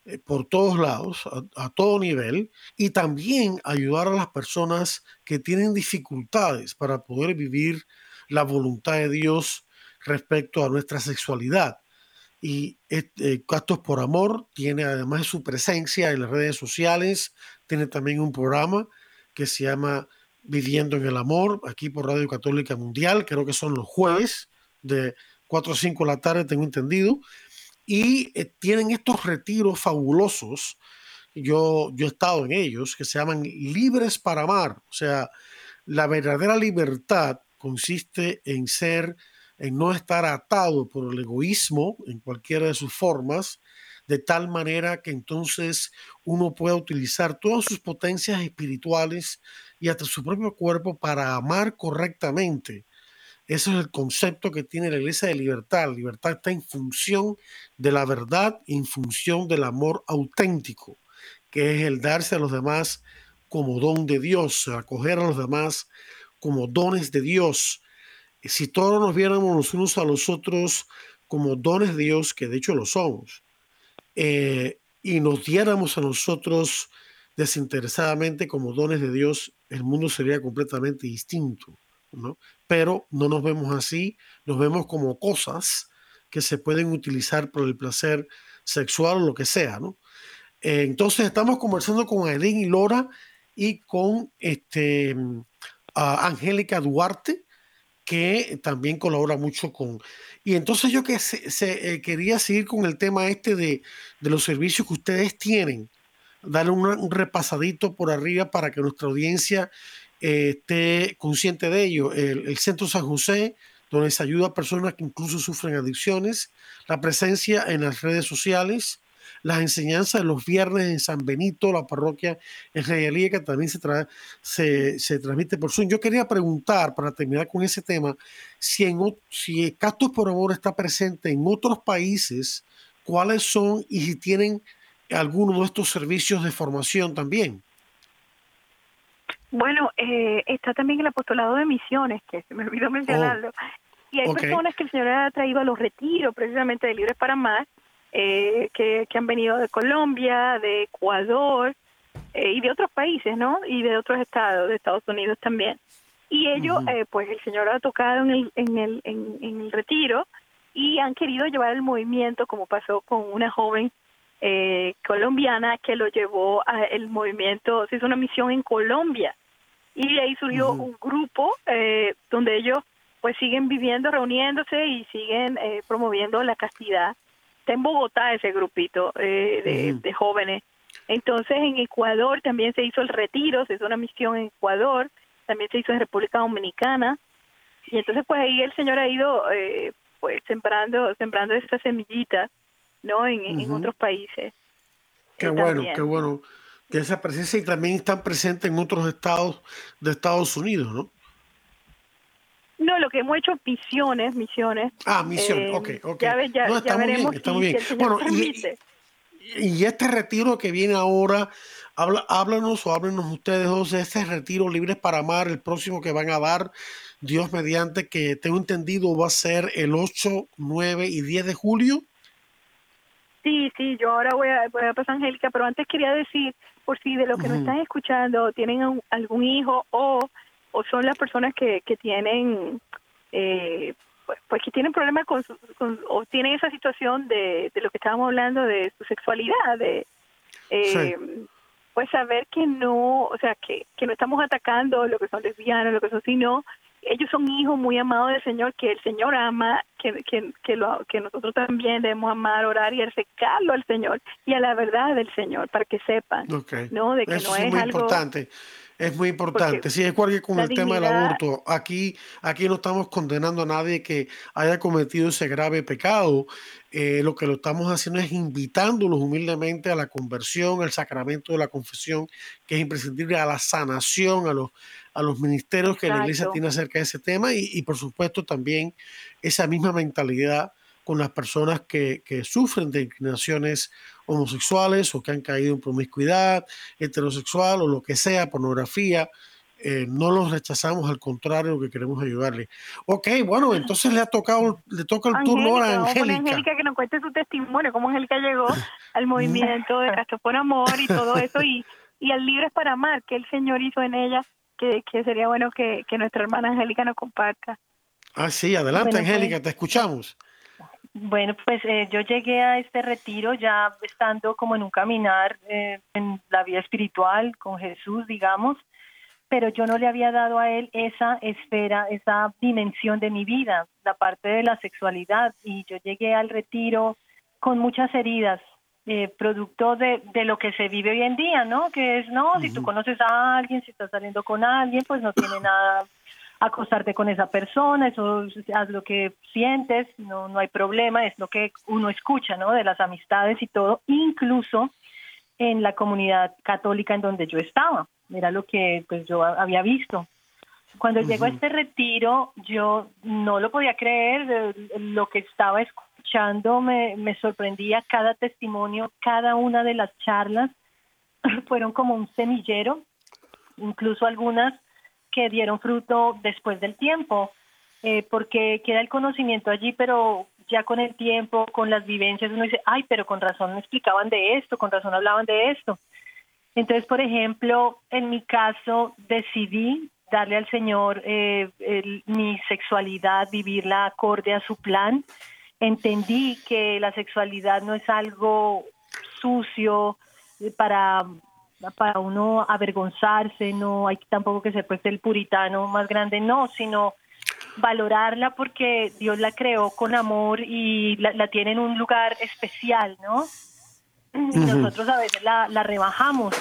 eh, por todos lados, a, todo nivel, y también ayudar a las personas que tienen dificultades para poder vivir la voluntad de Dios respecto a nuestra sexualidad. Y este, Castos por Amor tiene además de su presencia en las redes sociales, tiene también un programa que se llama Viviendo en el Amor, aquí por Radio Católica Mundial, creo que son los jueves de 4 a 5 de la tarde, tengo entendido, y eh, tienen estos retiros fabulosos. Yo, yo he estado en ellos, que se llaman libres para amar. O sea, la verdadera libertad consiste en ser, en no estar atado por el egoísmo en cualquiera de sus formas, de tal manera que entonces uno pueda utilizar todas sus potencias espirituales y hasta su propio cuerpo para amar correctamente ese es el concepto que tiene la Iglesia de libertad. La libertad está en función de la verdad, en función del amor auténtico, que es el darse a los demás como don de Dios, acoger a los demás como dones de Dios. Si todos nos viéramos los unos a los otros como dones de Dios, que de hecho lo somos, eh, y nos diéramos a nosotros desinteresadamente como dones de Dios, el mundo sería completamente distinto Pero no nos vemos así, nos vemos como cosas que se pueden utilizar por el placer sexual o lo que sea. Eh, entonces estamos conversando con Aileen y Lora y con este, Angélica Duarte, que también colabora mucho con... Y entonces yo que se, eh, quería seguir con el tema este de, de, los servicios que ustedes tienen, darle un, repasadito por arriba para que nuestra audiencia eh, esté consciente de ello. El, el, Centro San José, donde se ayuda a personas que incluso sufren adicciones, la presencia en las redes sociales, las enseñanzas de los viernes en San Benito, la parroquia en Jayalía, que también se, se, se, transmite por Zoom. Yo quería preguntar, para terminar con ese tema, si, en, si Castos por Amor está presente en otros países, cuáles son y si tienen alguno de estos servicios de formación también. Bueno, eh, está también el apostolado de misiones, que se me olvidó mencionarlo. Oh, y hay personas que el Señor ha traído a los retiros precisamente de Libres para Más, eh, que, han venido de Colombia, de Ecuador eh, y de otros países, ¿no? Y de otros estados, de Estados Unidos también. Y ellos, eh, pues el Señor ha tocado en el, en, el, en, el retiro y han querido llevar el movimiento, como pasó con una joven colombiana que lo llevó a el movimiento, se hizo una misión en Colombia. Y ahí surgió un grupo donde ellos pues siguen viviendo, reuniéndose y siguen promoviendo la castidad. En Bogotá ese grupito eh, de, jóvenes. Entonces en Ecuador también se hizo el retiro, se hizo una misión en Ecuador, también se hizo en República Dominicana. Y entonces pues ahí el Señor ha ido eh, pues sembrando sembrando estas semillitas, ¿no? En, otros países. Qué bueno, qué bueno que esa presencia y también están presentes en otros estados de Estados Unidos, ¿no? No, lo que hemos hecho misiones, misiones. Ah, misiones, eh, ok, ok. Ya, ya, no, está muy bien, está muy bien. Bueno, y, este retiro que viene ahora, habla, háblanos o háblenos ustedes dos de este retiro Libres para Amar, el próximo que van a dar, Dios mediante, que tengo entendido va a ser el 8, 9 y 10 de julio. Sí, sí, yo ahora voy a, voy a pasar Angélica, pero antes quería decir, por si de lo que nos están escuchando tienen algún hijo o o son las personas que, que tienen eh, pues, pues, que tienen problemas con, o tienen esa situación de, de lo que estábamos hablando de su sexualidad de eh, pues saber que no o sea que, que no estamos atacando lo que son lesbianos lo que son sino ellos son hijos muy amados del Señor, que el Señor ama, que, que, que, lo, que nosotros también debemos amar, orar y acercarlo al Señor y a la verdad del Señor, para que sepan, ¿no? De que Eso no es, es, muy algo... importante. Es muy importante. sí, es igual que con el tema del aborto. Aquí, aquí no estamos condenando a nadie que haya cometido ese grave pecado. Eh, lo que lo estamos haciendo es invitándolos humildemente a la conversión, al sacramento de la confesión, que es imprescindible, a la sanación, a los, a los ministerios que la iglesia tiene acerca de ese tema y, y, por supuesto también esa misma mentalidad con las personas que, que sufren de inclinaciones homosexuales o que han caído en promiscuidad, heterosexual o lo que sea, pornografía. Eh, no los rechazamos, al contrario, lo que queremos ayudarle. Ok, bueno, entonces le ha tocado, le toca el turno a Angélica. Angélica que nos cuente su testimonio, cómo Angélica llegó al movimiento de Castro por Amor y todo eso, y, y al Libres para Amar, que el Señor hizo en ella, que, que sería bueno que, que nuestra hermana Angélica nos comparta. Ah, sí, adelante Angélica, pues, te escuchamos. Bueno, pues eh, yo llegué a este retiro ya estando como en un caminar eh, en la vida espiritual con Jesús, digamos, pero yo no le había dado a él esa esfera, esa dimensión de mi vida, la parte de la sexualidad, y yo llegué al retiro con muchas heridas, eh, producto de, de, lo que se vive hoy en día, ¿no? Que es, no, si tú conoces a alguien, si estás saliendo con alguien, pues no tiene nada acostarte con esa persona, eso haz lo que sientes, no, no hay problema, es lo que uno escucha, ¿no? De las amistades y todo, incluso en la comunidad católica en donde yo estaba, era lo que pues yo había visto. Cuando llegó a este retiro, yo no lo podía creer, lo que estaba escuchando me, me sorprendía cada testimonio, cada una de las charlas fueron como un semillero, incluso algunas que dieron fruto después del tiempo, eh, porque queda el conocimiento allí, pero ya con el tiempo, con las vivencias, uno dice, ay, pero con razón me explicaban de esto, con razón hablaban de esto. Entonces, por ejemplo, en mi caso decidí darle al Señor eh, mi sexualidad, vivirla acorde a su plan. Entendí que la sexualidad no es algo sucio para, para uno avergonzarse, no hay tampoco que ser pues el puritano más grande, no, sino valorarla porque Dios la creó con amor y la, tiene en un lugar especial, ¿no? Y nosotros a veces la, la rebajamos.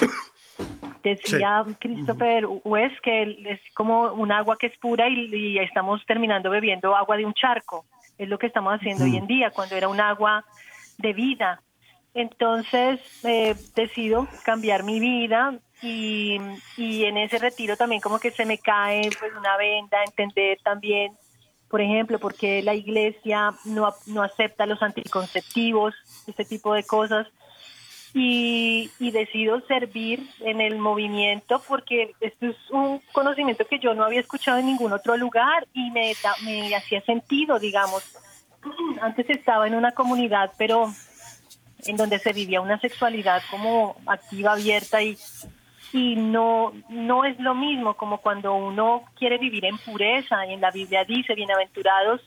Decía Christopher West que es como un agua que es pura y, estamos terminando bebiendo agua de un charco. Es lo que estamos haciendo hoy en día, cuando era un agua de vida. Entonces eh, decido cambiar mi vida y, y, en ese retiro también como que se me cae pues una venda, entender también, por ejemplo, porque la iglesia no, no acepta los anticonceptivos, este tipo de cosas y, decido servir en el movimiento porque esto es un conocimiento que yo no había escuchado en ningún otro lugar y me, me hacía sentido, digamos. Antes estaba en una comunidad, pero en donde se vivía una sexualidad como activa, abierta y, y no, no es lo mismo como cuando uno quiere vivir en pureza y en la Biblia dice, bienaventurados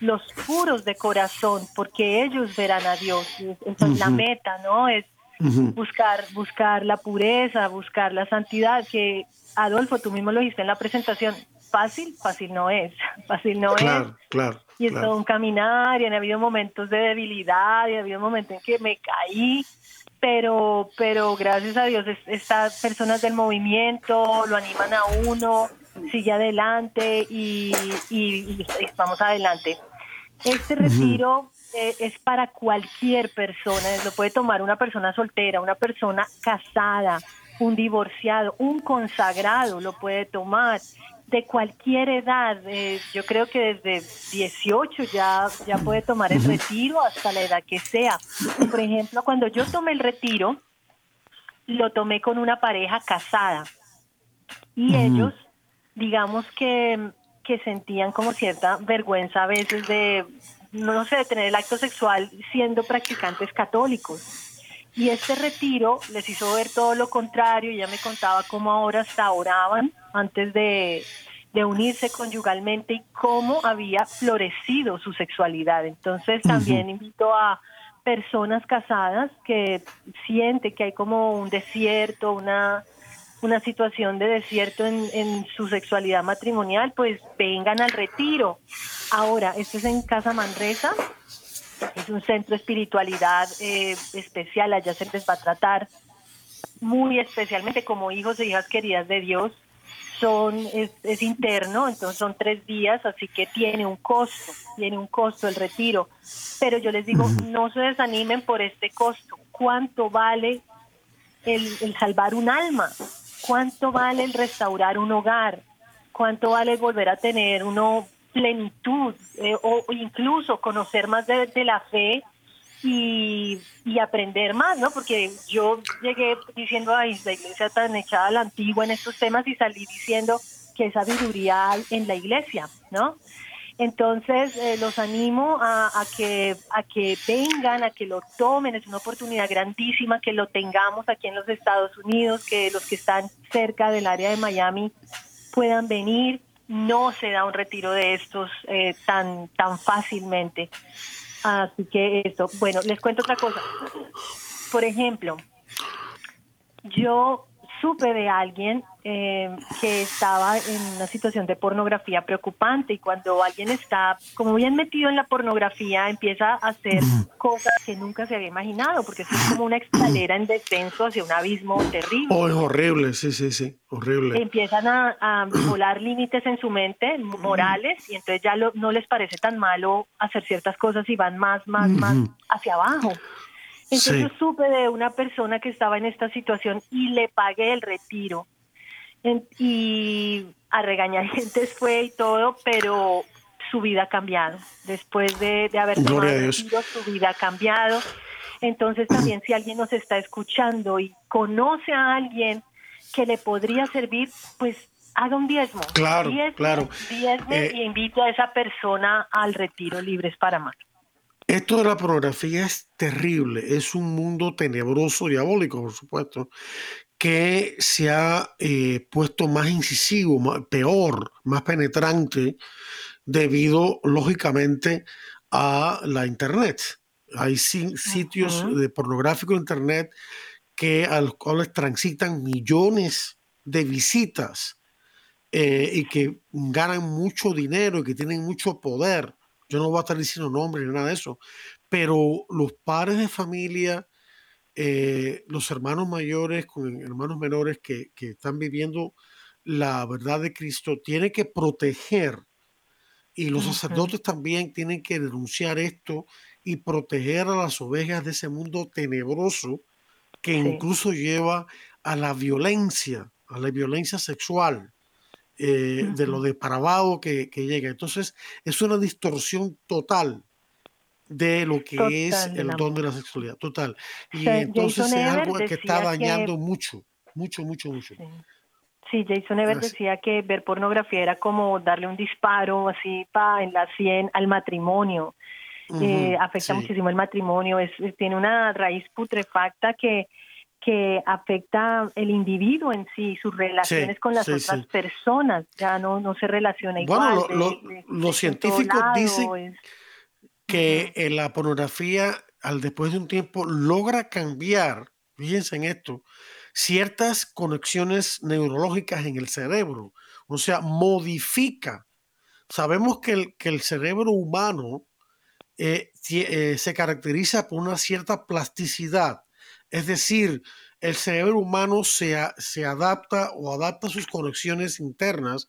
los puros de corazón, porque ellos verán a Dios. Esa es la meta, ¿no? Es buscar, buscar la pureza, buscar la santidad, que Adolfo, tú mismo lo dijiste en la presentación, fácil, fácil no es, fácil no es. Claro, y es todo un caminar, y han habido momentos de debilidad, y ha habido momentos en que me caí, pero, pero gracias a Dios estas personas del movimiento lo animan a uno, sigue adelante y, y, vamos adelante. Este retiro eh, es para cualquier persona, lo puede tomar una persona soltera, una persona casada, un divorciado, un consagrado lo puede tomar de cualquier edad. Eh, yo creo que desde 18 ya, ya puede tomar el retiro hasta la edad que sea. Por ejemplo, cuando yo tomé el retiro, lo tomé con una pareja casada y ellos, digamos que, que sentían como cierta vergüenza a veces de no sé, tener el acto sexual siendo practicantes católicos. Y este retiro les hizo ver todo lo contrario. Ella me contaba cómo ahora hasta oraban antes de, unirse conyugalmente y cómo había florecido su sexualidad. Entonces también invito a personas casadas que sienten que hay como un desierto, una una situación de desierto en, su sexualidad matrimonial, pues vengan al retiro. Ahora, esto es en Casa Manresa, es un centro de espiritualidad eh, especial, allá se les va a tratar muy especialmente como hijos e hijas queridas de Dios. Son, es, interno, entonces son tres días, así que tiene un costo, tiene un costo el retiro. Pero yo les digo, no se desanimen por este costo. ¿Cuánto vale el, el salvar un alma? ¿Cuánto vale el restaurar un hogar? ¿Cuánto vale volver a tener uno plenitud eh, o incluso conocer más de, la fe y, aprender más, ¿no? Porque yo llegué diciendo, ay, la iglesia tan echada a la antigua en estos temas y salí diciendo que sabiduría en la iglesia, ¿no? Entonces, eh, los animo a, que, a que vengan, a que lo tomen. Es una oportunidad grandísima que lo tengamos aquí en los Estados Unidos, que los que están cerca del área de Miami puedan venir. No se da un retiro de estos eh, tan, tan fácilmente. Así que esto, bueno, les cuento otra cosa. Por ejemplo, yo supe de alguien eh, que estaba en una situación de pornografía preocupante y cuando alguien está como bien metido en la pornografía empieza a hacer cosas que nunca se había imaginado porque es como una escalera en descenso hacia un abismo terrible. Oh, es horrible, sí, sí, sí, horrible. Empiezan a, volar límites en su mente morales y entonces ya no les parece tan malo hacer ciertas cosas y van más, más, más hacia abajo. Entonces supe de una persona que estaba en esta situación y le pagué el retiro. y a regañadientes fue y todo, pero su vida ha cambiado. Después de, haber tomado el retiro, su vida ha cambiado. Entonces también si alguien nos está escuchando y conoce a alguien que le podría servir, pues haga un diezmo. Claro, claro. Diezme eh, y invito a esa persona al retiro Libres para Más. Esto de la pornografía es terrible, es un mundo tenebroso, diabólico, por supuesto, que se ha eh, puesto más incisivo, peor, más penetrante, debido, lógicamente, a la Internet. Hay sitios de pornográfico Internet que a los cuales transitan millones de visitas eh, y que ganan mucho dinero y que tienen mucho poder. Yo no voy a estar diciendo nombres ni nada de eso, pero los padres de familia, eh, los hermanos mayores con hermanos menores que, que, están viviendo la verdad de Cristo, tienen que proteger y los sacerdotes también tienen que denunciar esto y proteger a las ovejas de ese mundo tenebroso que incluso lleva a la violencia, a la violencia sexual, eh, de lo depravado que, que, llega. Entonces, es una distorsión total de lo que es el don de la sexualidad, total. Y entonces es algo que está dañando mucho, mucho, mucho, mucho. Sí. Jason Ever decía que ver pornografía era como darle un disparo así pa, en la sien al matrimonio. Eh, afecta muchísimo el matrimonio, es, tiene una raíz putrefacta que, que afecta el individuo en sí, sus relaciones con las otras personas, ya no, no se relaciona igual. Bueno, los científicos dicen que la pornografía, al después de un tiempo, logra cambiar, fíjense en esto, ciertas conexiones neurológicas en el cerebro, o sea, modifica. Sabemos que el, que el cerebro humano eh, eh, se caracteriza por una cierta plasticidad. Es decir, el cerebro humano se, se adapta o adapta sus conexiones internas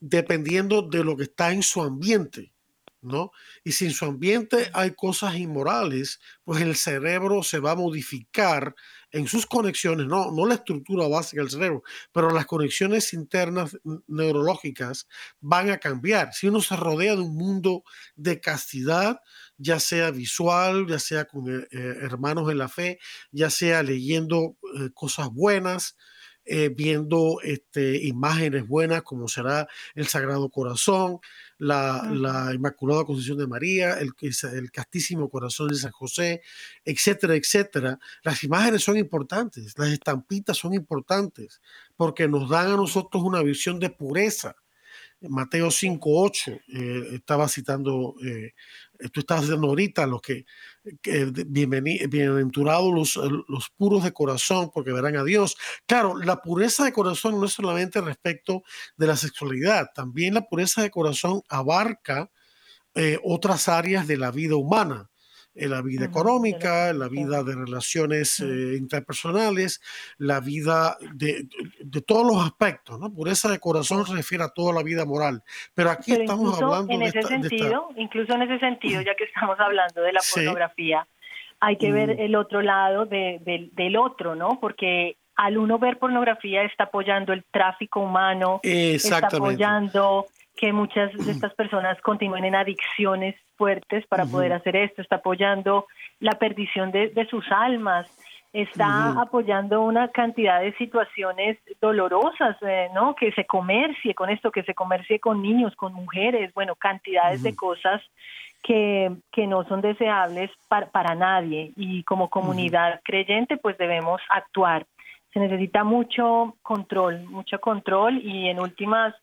dependiendo de lo que está en su ambiente. ¿no? Y si en su ambiente hay cosas inmorales, pues el cerebro se va a modificar en sus conexiones, no, no la estructura básica del cerebro, pero las conexiones internas neurológicas van a cambiar. Si uno se rodea de un mundo de castidad, ya sea visual, ya sea con eh, eh, hermanos en la fe, ya sea leyendo eh, cosas buenas, eh, viendo este, imágenes buenas como será el Sagrado Corazón, la, la Inmaculada Concepción de María, el, el, Castísimo Corazón de San José, etcétera, etcétera. Las imágenes son importantes, las estampitas son importantes porque nos dan a nosotros una visión de pureza. Mateo 5.8, eh, estaba citando eh, tú estás diciendo ahorita, los que, bienaventurados los, los puros de corazón, porque verán a Dios. Claro, la pureza de corazón no es solamente respecto de la sexualidad, también la pureza de corazón abarca eh, otras áreas de la vida humana en la vida económica, la vida de relaciones eh, interpersonales, la vida de, de, todos los aspectos, ¿no? Pureza de corazón se refiere a toda la vida moral. Pero aquí estamos hablando en de, ese sentido, incluso en ese sentido, ya que estamos hablando de la pornografía, hay que ver mm. el otro lado de, del otro, ¿no? Porque al uno ver pornografía está apoyando el tráfico humano, está apoyando que muchas de estas personas continúen en adicciones fuertes para poder hacer esto, está apoyando la perdición de, sus almas, está apoyando una cantidad de situaciones dolorosas, eh, ¿no? Que se comercie con esto, que se comercie con niños, con mujeres, bueno, cantidades de cosas que, que no son deseables para, para nadie. Y como comunidad creyente pues debemos actuar. Se necesita mucho control, mucho control. Y en últimas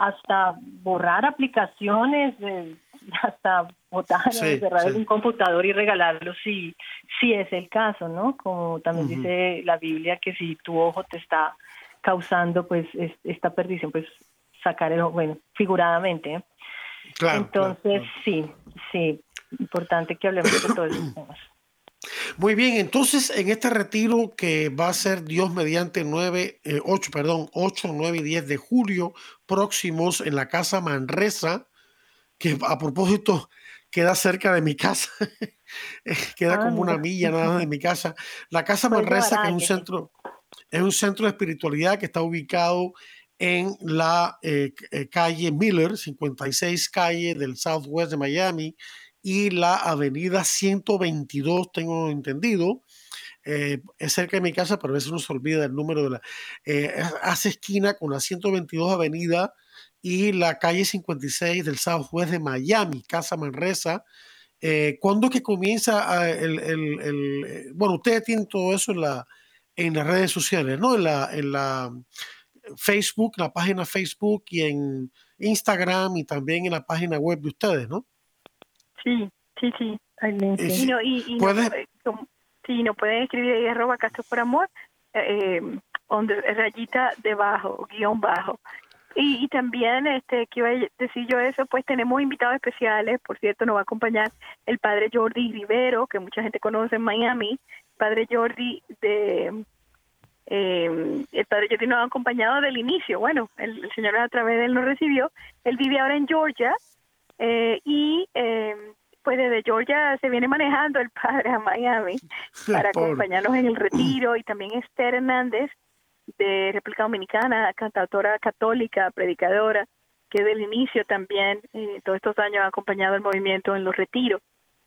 hasta borrar aplicaciones, hasta botar, cerrar un computador y regalarlo si, si es el caso, ¿no? Como también dice la Biblia que si tu ojo te está causando pues esta perdición, pues sacar el ojo, bueno, figuradamente. ¿eh? Entonces, sí, sí, importante que hablemos de todos esos temas. Muy bien, entonces en este retiro que va a ser Dios mediante 9, 8, eh, perdón, 8, 9 y 10 de julio próximos en la casa Manresa, que a propósito queda cerca de mi casa, queda como una milla nada de mi casa. La casa pues Manresa, que es un centro, es un centro de espiritualidad que está ubicado en la eh, eh, calle Miller, 56 calle del Southwest de Miami, y la avenida 122, tengo entendido. Eh, es cerca de mi casa, pero a veces uno se olvida del número de la... Eh, hace esquina con la 122 avenida y la calle 56 del Southwest de Miami, Casa Manresa. Eh, ¿Cuándo que comienza el, el, el, Bueno, ustedes tienen todo eso en la, en las redes sociales, ¿no? En la, en la Facebook, la página Facebook y en Instagram y también en la página web de ustedes, ¿no? Sí, sí, sí. y, no, y, y sí, no pueden escribir ahí arroba Castro por Amor, eh, rayita debajo, guion bajo. Y, y, también, este, que iba a decir yo eso, pues tenemos invitados especiales, por cierto, nos va a acompañar el padre Jordi Rivero, que mucha gente conoce en Miami, padre Jordi de... Eh, el padre Jordi nos ha acompañado del inicio, bueno, el, Señor a través de él nos recibió, él vive ahora en Georgia eh, y eh, pues desde Georgia se viene manejando el padre a Miami para acompañarnos en el retiro y también Esther Hernández de República Dominicana, cantautora católica, predicadora, que del inicio también, eh, todos estos años ha acompañado el movimiento en los retiros.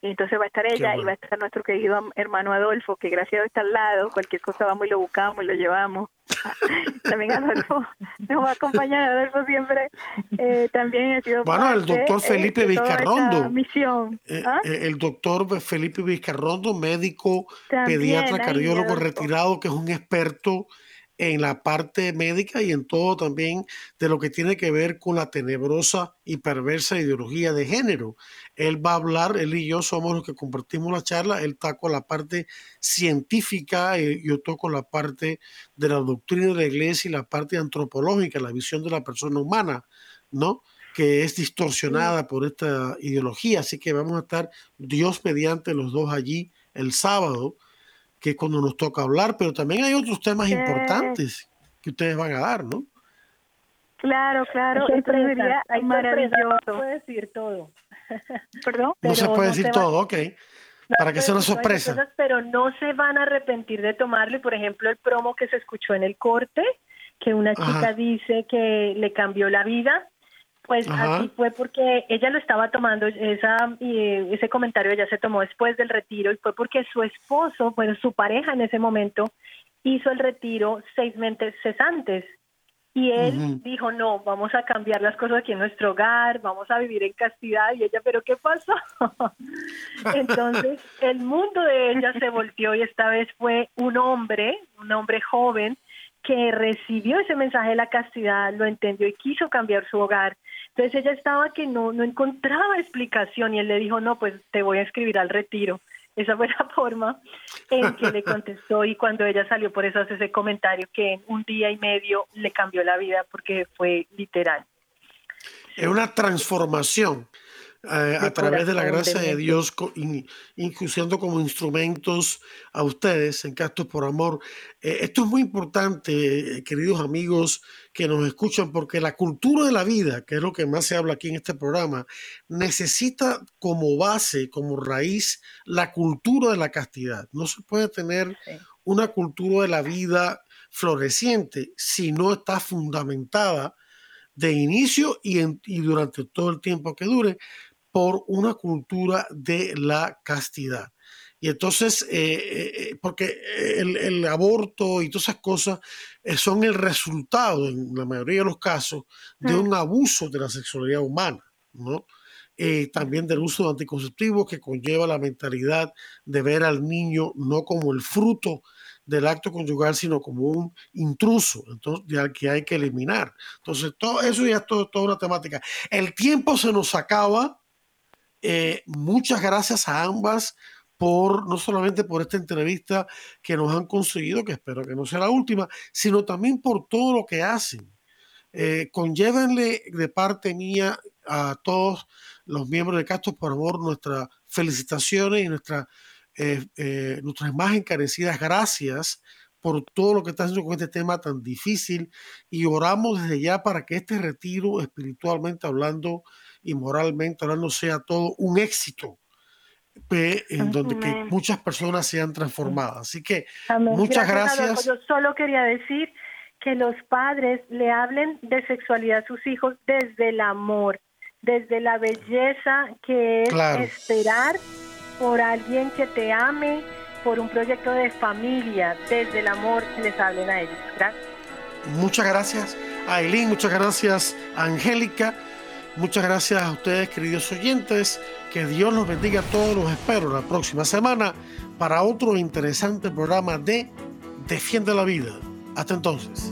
Entonces va a estar ella y va a estar nuestro querido hermano Adolfo, que gracias a está al lado, cualquier cosa vamos y lo buscamos y lo llevamos. también Adolfo nos va a acompañar, Adolfo siempre eh, también ha sido Bueno, el doctor eh, Felipe Vizcarrondo. Misión. ¿Ah? el doctor Felipe Vizcarrondo, médico, pediatra, cardiólogo retirado, que es un experto en la parte médica y en todo también de lo que tiene que ver con la tenebrosa y perversa ideología de género. Él va a hablar, él y yo somos los que compartimos la charla, él está con la parte científica, y eh, yo toco la parte de la doctrina de la iglesia y la parte antropológica, la visión de la persona humana, ¿no? que es distorsionada por esta ideología. Así que vamos a estar Dios mediante los dos allí el sábado que es cuando nos toca hablar, pero también hay otros temas importantes que ustedes van a dar, ¿no? Claro, claro, esto sería maravilloso. No se puede decir todo. ¿Perdón? No se puede decir todo, ok. Para que sea una sorpresa. pero no se van a arrepentir de tomarlo. por ejemplo, el promo que se escuchó en el corte, que una chica dice que le cambió la vida, pues así fue porque ella lo estaba tomando, esa, ese comentario ella se tomó después del retiro y fue porque su esposo, bueno, su pareja en ese momento hizo el retiro seis meses antes y él dijo, no, vamos a cambiar las cosas aquí en nuestro hogar, vamos a vivir en castidad y ella, pero ¿qué pasó? Entonces el mundo de ella se volteó y esta vez fue un hombre, un hombre joven que recibió ese mensaje de la castidad, lo entendió y quiso cambiar su hogar entonces ella estaba que no, no encontraba explicación y él le dijo, no, pues te voy a escribir al retiro. Esa fue la forma en que le contestó y cuando ella salió, por eso hace ese comentario que en un día y medio le cambió la vida porque fue literal. Es una transformación. Eh, a través de la gracia de, Dios, incluyendo como instrumentos a ustedes en Castos por Amor. Eh, esto es muy importante, eh, queridos amigos que nos escuchan, porque la cultura de la vida, que es lo que más se habla aquí en este programa, necesita como base, como raíz, la cultura de la castidad. No se puede tener una cultura de la vida floreciente si no está fundamentada de inicio y, y, durante todo el tiempo que dure por una cultura de la castidad. Y entonces, eh, eh, eh, porque el, aborto y todas esas cosas son el resultado, en la mayoría de los casos, de un abuso de la sexualidad humana, ¿no? también del uso de anticonceptivos que conlleva la mentalidad de ver al niño no como el fruto del acto conyugal, sino como un intruso, entonces, ya que hay que eliminar. Entonces, todo eso ya es todo, toda una temática. El tiempo se nos acaba, eh, muchas gracias a ambas por no solamente por esta entrevista que nos han conseguido, que espero que no sea la última, sino también por todo lo que hacen. Eh, conllévenle de parte mía a todos los miembros de Castos por Amor nuestras felicitaciones y nuestra, eh, eh, nuestras más encarecidas gracias por todo lo que están haciendo con este tema tan difícil y oramos desde ya para que este retiro espiritualmente hablando y moralmente hablando sea todo un éxito en donde que muchas personas sean transformadas. Así que muchas gracias. Yo solo quería decir que los padres le hablen de sexualidad a sus hijos desde el amor, desde la belleza que es esperar por alguien que te ame, por un proyecto de familia, desde el amor les hablen a ellos. Gracias. Muchas gracias Aileen, muchas gracias Angélica. Muchas gracias a ustedes, queridos oyentes. Que Dios los bendiga a todos. Los espero la próxima semana para otro interesante programa de defiende la vida. Hasta entonces.